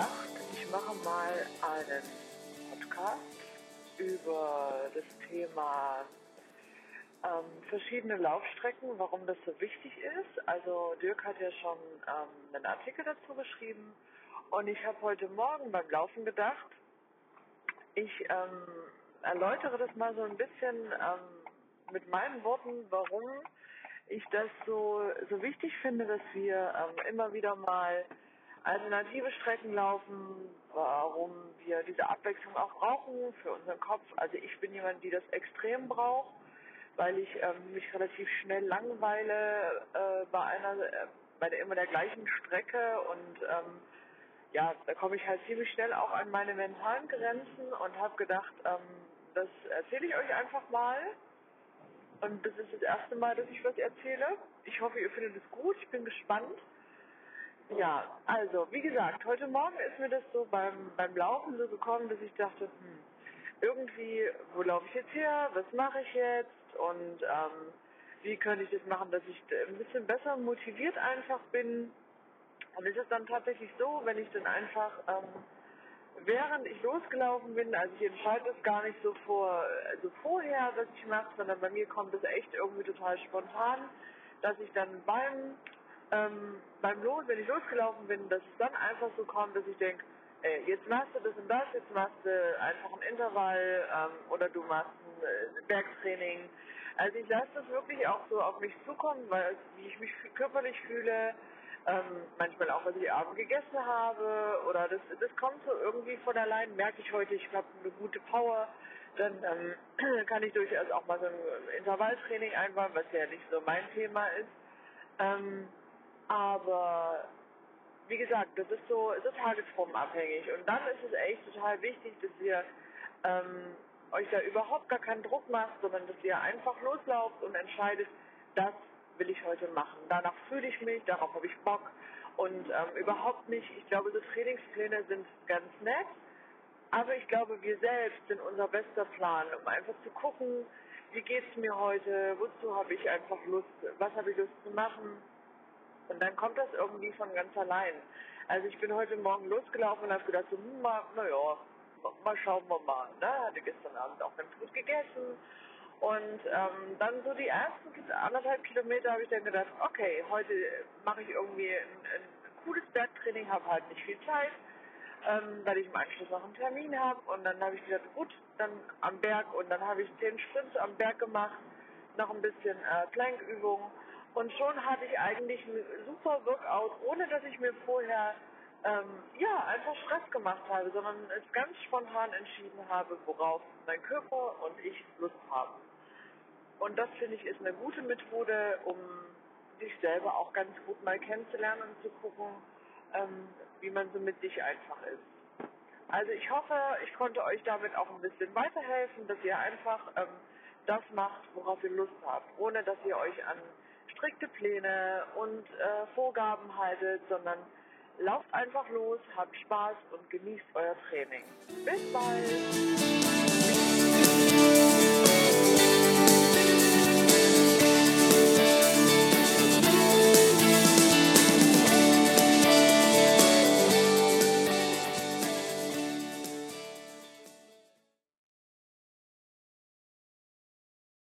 gedacht, ich mache mal einen Podcast über das Thema ähm, verschiedene Laufstrecken, warum das so wichtig ist. Also Dirk hat ja schon ähm, einen Artikel dazu geschrieben und ich habe heute Morgen beim Laufen gedacht, ich ähm, erläutere das mal so ein bisschen ähm, mit meinen Worten, warum ich das so, so wichtig finde, dass wir ähm, immer wieder mal alternative Strecken laufen, warum wir diese Abwechslung auch brauchen für unseren Kopf. Also ich bin jemand, die das extrem braucht, weil ich ähm, mich relativ schnell langweile äh, bei einer, äh, bei der immer der gleichen Strecke und ähm, ja, da komme ich halt ziemlich schnell auch an meine mentalen Grenzen und habe gedacht, ähm, das erzähle ich euch einfach mal. Und das ist das erste Mal, dass ich was erzähle. Ich hoffe, ihr findet es gut. Ich bin gespannt. Ja, also, wie gesagt, heute Morgen ist mir das so beim, beim Laufen so gekommen, dass ich dachte, hm, irgendwie, wo laufe ich jetzt her? Was mache ich jetzt? Und ähm, wie könnte ich das machen, dass ich ein bisschen besser motiviert einfach bin? Und es ist dann tatsächlich so, wenn ich dann einfach, ähm, während ich losgelaufen bin, also ich entscheide es gar nicht so vor, also vorher, was ich mache, sondern bei mir kommt es echt irgendwie total spontan, dass ich dann beim ähm, beim Los, wenn ich losgelaufen bin, dass es dann einfach so kommt, dass ich denke, ey, jetzt machst du das und das, jetzt machst du einfach ein Intervall ähm, oder du machst ein äh, Bergtraining. Also ich lasse das wirklich auch so auf mich zukommen, weil wie ich mich körperlich fühle, ähm, manchmal auch, was ich abends gegessen habe oder das, das kommt so irgendwie von allein, merke ich heute, ich habe eine gute Power, dann ähm, kann ich durchaus auch mal so ein Intervalltraining einbauen, was ja nicht so mein Thema ist. Ähm, aber wie gesagt, das ist so, so tagesformabhängig. Und dann ist es echt total wichtig, dass ihr ähm, euch da überhaupt gar keinen Druck macht, sondern dass ihr einfach loslauft und entscheidet, das will ich heute machen. Danach fühle ich mich, darauf habe ich Bock. Und ähm, überhaupt nicht, ich glaube, so Trainingspläne sind ganz nett, aber ich glaube, wir selbst sind unser bester Plan, um einfach zu gucken, wie geht's mir heute, wozu habe ich einfach Lust, was habe ich Lust zu machen und dann kommt das irgendwie von ganz allein. Also ich bin heute Morgen losgelaufen und habe gedacht, so, hm, naja, mal schauen wir mal. Ne? Hatte gestern Abend auch ganz gut gegessen. Und ähm, dann so die ersten anderthalb Kilometer habe ich dann gedacht, okay, heute mache ich irgendwie ein, ein cooles Bergtraining, habe halt nicht viel Zeit, ähm, weil ich im Anschluss noch einen Termin habe. Und dann habe ich gedacht, gut, dann am Berg und dann habe ich zehn Sprints am Berg gemacht, noch ein bisschen äh, Plankübungen und schon hatte ich eigentlich ein super Workout, ohne dass ich mir vorher ähm, ja einfach Stress gemacht habe, sondern es ganz spontan entschieden habe, worauf mein Körper und ich Lust haben. Und das finde ich ist eine gute Methode, um sich selber auch ganz gut mal kennenzulernen und zu gucken, ähm, wie man so mit sich einfach ist. Also ich hoffe, ich konnte euch damit auch ein bisschen weiterhelfen, dass ihr einfach ähm, das macht, worauf ihr Lust habt, ohne dass ihr euch an strikte Pläne und äh, Vorgaben haltet, sondern lauft einfach los, habt Spaß und genießt euer Training. Bis bald!